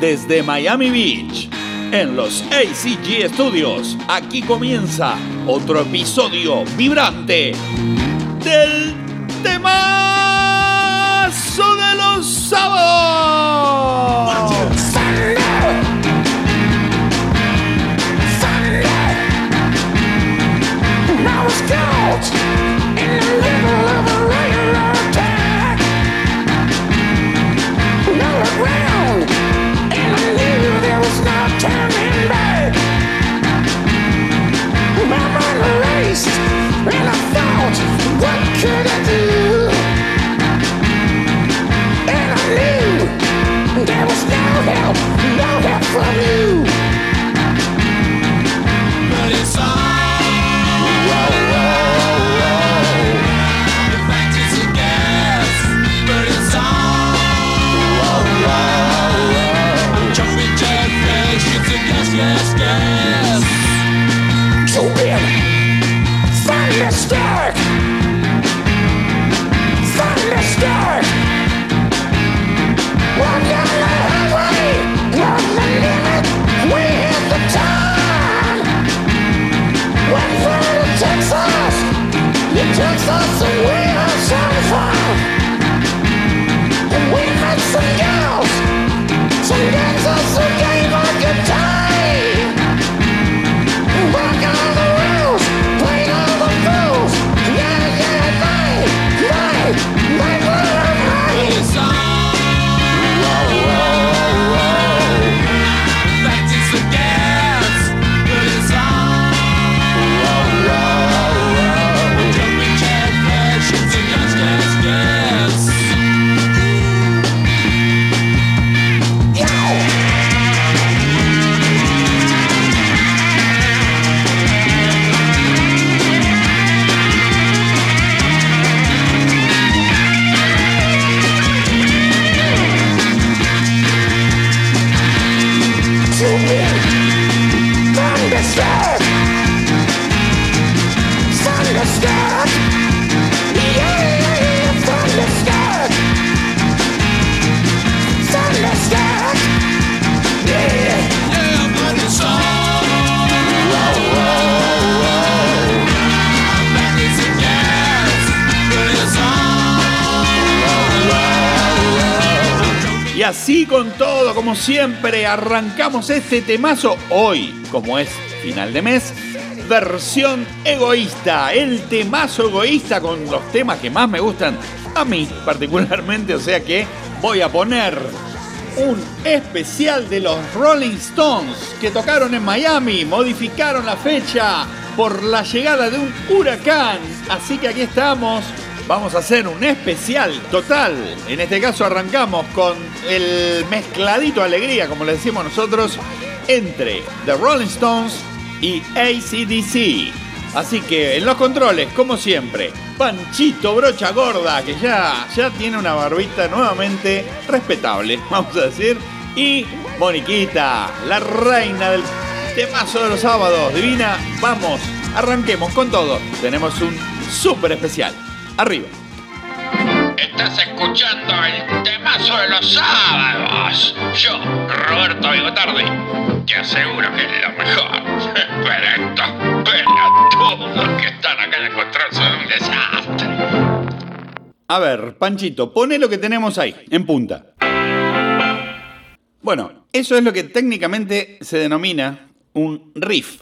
desde Miami Beach, en los ACG Studios. Aquí comienza otro episodio vibrante del temazo de los sábados. Así con todo, como siempre, arrancamos este temazo hoy, como es final de mes, versión egoísta, el temazo egoísta con los temas que más me gustan a mí particularmente, o sea que voy a poner un especial de los Rolling Stones que tocaron en Miami, modificaron la fecha por la llegada de un huracán, así que aquí estamos vamos a hacer un especial total. En este caso arrancamos con el mezcladito alegría, como le decimos nosotros, entre The Rolling Stones y ACDC. Así que en los controles, como siempre, Panchito Brocha Gorda, que ya, ya tiene una barbita nuevamente respetable, vamos a decir. Y Moniquita, la reina del temazo de los sábados. Divina, vamos, arranquemos con todo. Tenemos un súper especial arriba. Estás escuchando el temazo de los sábados. Yo, Roberto Bigotardi, te aseguro que es lo mejor. Pero estos pelotudos que están acá en el control son un desastre. A ver, Panchito, pone lo que tenemos ahí, en punta. Bueno, eso es lo que técnicamente se denomina un riff.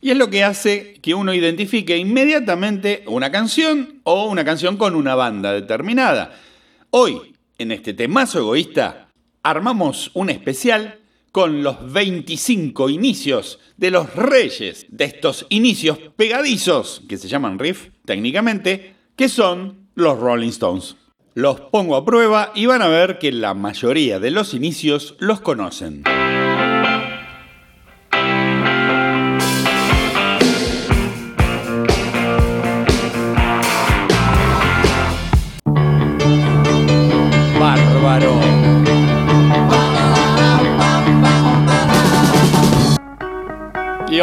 Y es lo que hace que uno identifique inmediatamente una canción o una canción con una banda determinada. Hoy, en este temazo egoísta, armamos un especial con los 25 inicios de los reyes de estos inicios pegadizos, que se llaman riff técnicamente, que son los Rolling Stones. Los pongo a prueba y van a ver que la mayoría de los inicios los conocen.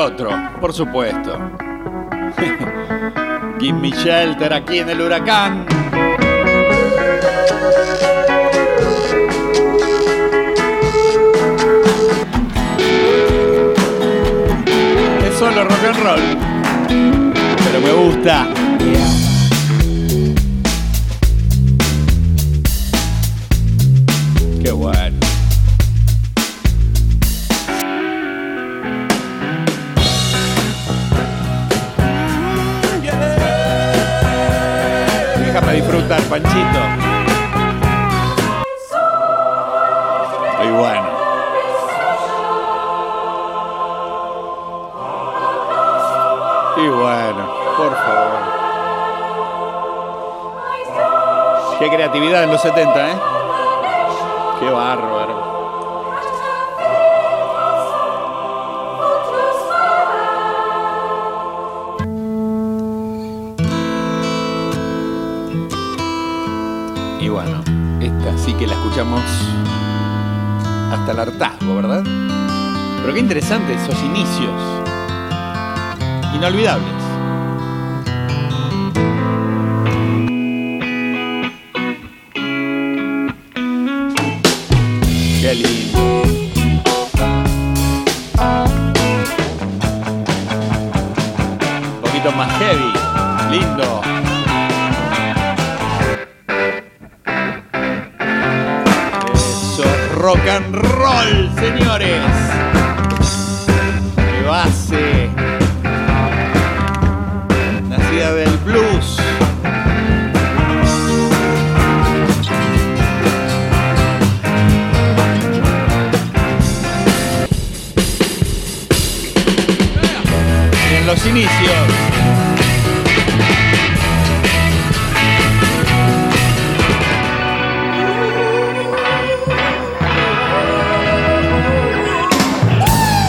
otro, por supuesto. Give me shelter aquí en el huracán. Es solo rock and roll, pero me gusta. Panchito. Muy bueno. Y bueno, por favor. Qué creatividad en los 70, ¿eh? Qué bárbaro. Y bueno, esta sí que la escuchamos hasta el hartazgo, ¿verdad? Pero qué interesante esos inicios. Inolvidables. Inicios.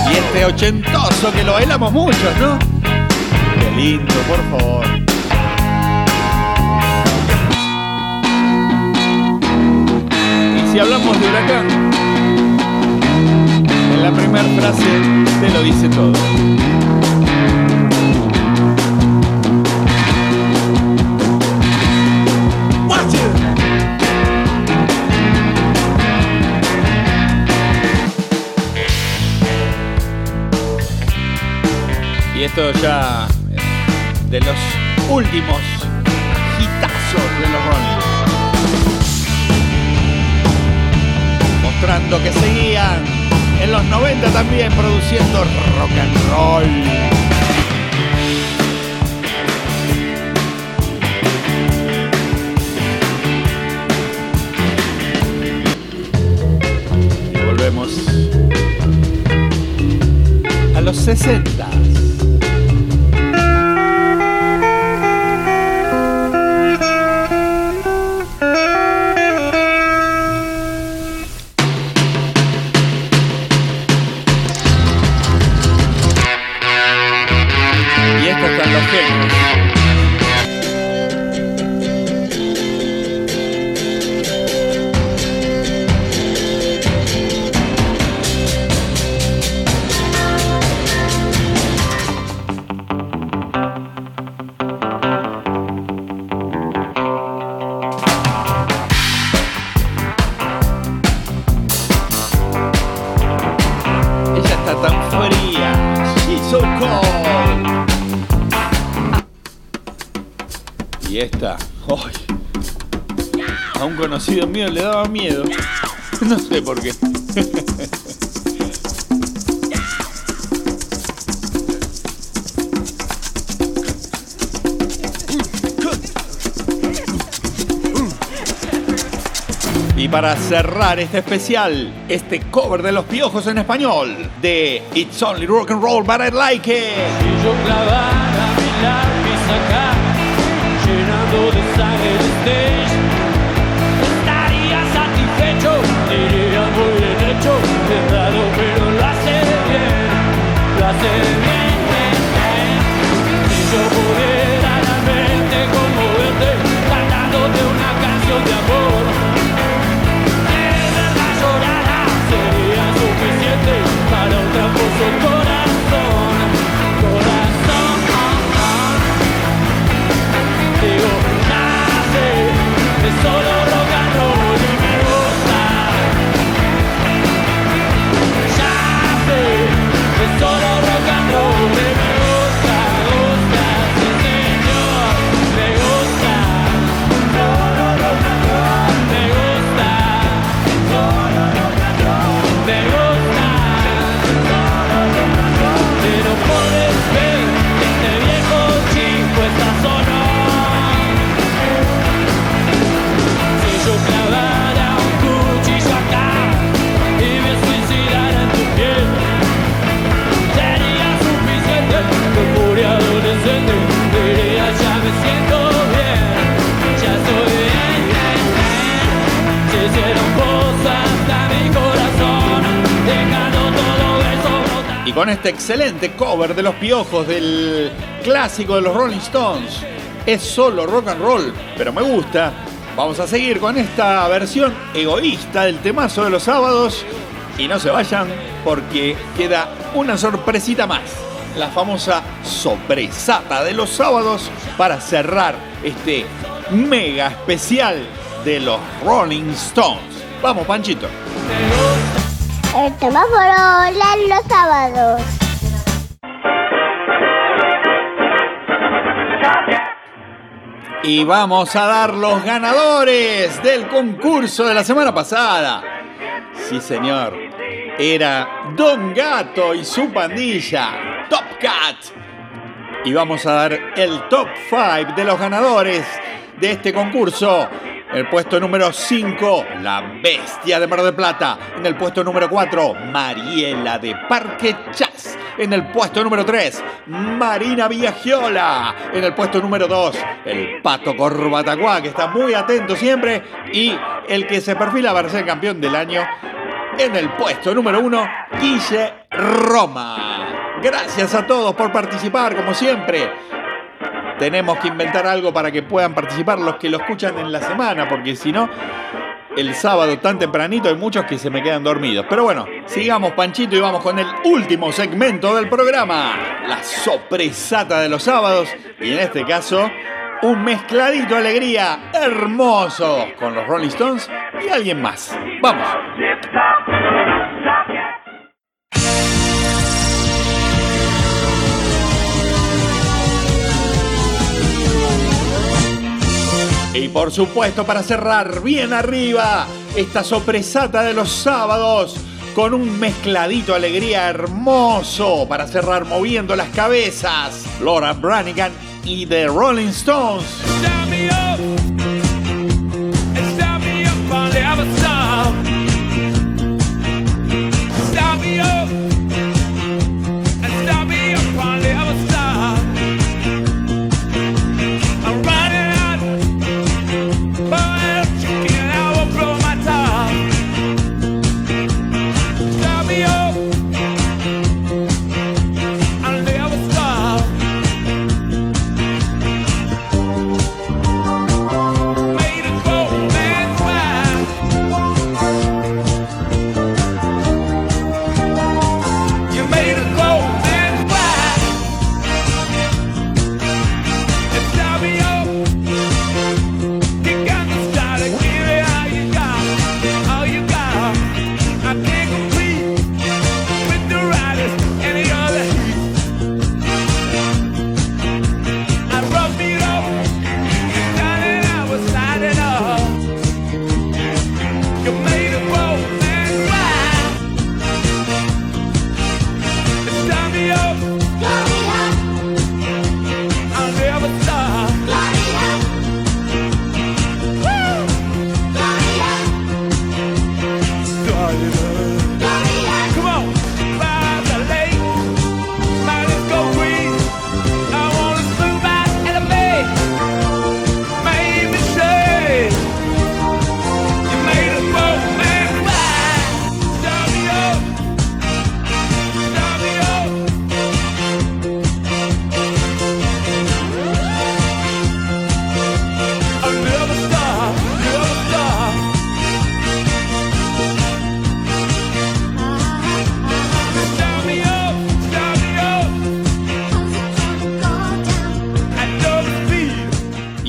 Y este ochentoso que lo bailamos muchos, ¿no? Qué lindo, por favor. Y si hablamos de huracán, en la primera frase te lo dice todo. Que seguían en los 90 también produciendo rock and roll. Y volvemos a los 60. Esta, ¡ay! A un conocido mío le daba miedo. No sé por qué. Y para cerrar este especial, este cover de los piojos en español de It's Only Rock and Roll, but I Like It. Si yo mi lápiz acá, de sangre stage, estaría satisfecho, diría muy bien hecho, pero lo hace bien, lo hace bien, con este excelente cover de los piojos del clásico de los Rolling Stones. Es solo rock and roll, pero me gusta. Vamos a seguir con esta versión egoísta del temazo de los sábados. Y no se vayan porque queda una sorpresita más. La famosa sobresata de los sábados para cerrar este mega especial de los Rolling Stones. Vamos, Panchito. El semáforo de los sábados. Y vamos a dar los ganadores del concurso de la semana pasada. Sí, señor. Era Don Gato y su pandilla, Top Cat. Y vamos a dar el top 5 de los ganadores de este concurso. El puesto número 5, La Bestia de Mar del Plata. En el puesto número 4, Mariela de Parque Chas. En el puesto número 3, Marina Viagiola. En el puesto número 2, el Pato Corbatacuá, que está muy atento siempre. Y el que se perfila para ser campeón del año. En el puesto número 1, Guille Roma. Gracias a todos por participar, como siempre. Tenemos que inventar algo para que puedan participar los que lo escuchan en la semana, porque si no, el sábado tan tempranito hay muchos que se me quedan dormidos. Pero bueno, sigamos Panchito y vamos con el último segmento del programa, la sorpresata de los sábados, y en este caso, un mezcladito de alegría hermoso con los Rolling Stones y alguien más. Vamos. Y por supuesto, para cerrar bien arriba esta sorpresata de los sábados con un mezcladito alegría hermoso para cerrar moviendo las cabezas. Laura Branigan y The Rolling Stones.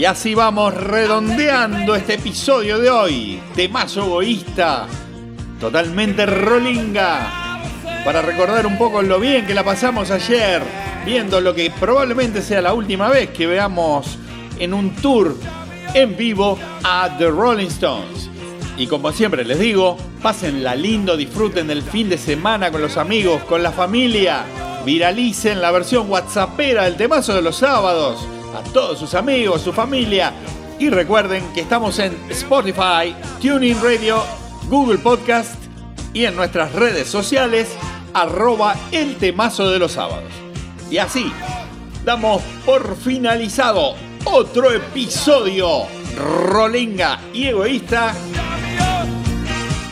Así vamos redondeando este episodio de hoy. Temazo egoísta, totalmente rolinga. Para recordar un poco lo bien que la pasamos ayer, viendo lo que probablemente sea la última vez que veamos en un tour en vivo a The Rolling Stones. Y como siempre les digo, pásenla lindo, disfruten del fin de semana con los amigos, con la familia. Viralicen la versión whatsappera del temazo de los sábados a todos sus amigos, su familia. Y recuerden que estamos en Spotify, Tuning Radio, Google Podcast y en nuestras redes sociales, arroba el temazo de los sábados. Y así, damos por finalizado otro episodio rolinga y egoísta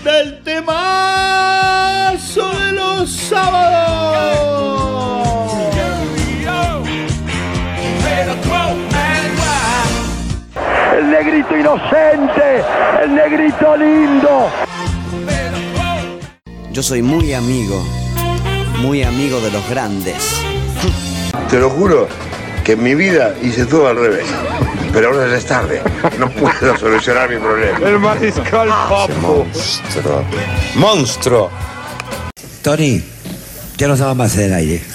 del temazo de los sábados. Inocente, el negrito lindo. Yo soy muy amigo, muy amigo de los grandes. Te lo juro que en mi vida hice todo al revés. Pero ahora ya es tarde. No puedo solucionar mi problema. El mariscal Papo. Monstruo. Monstruo. Tony, ya no estamos más en el aire.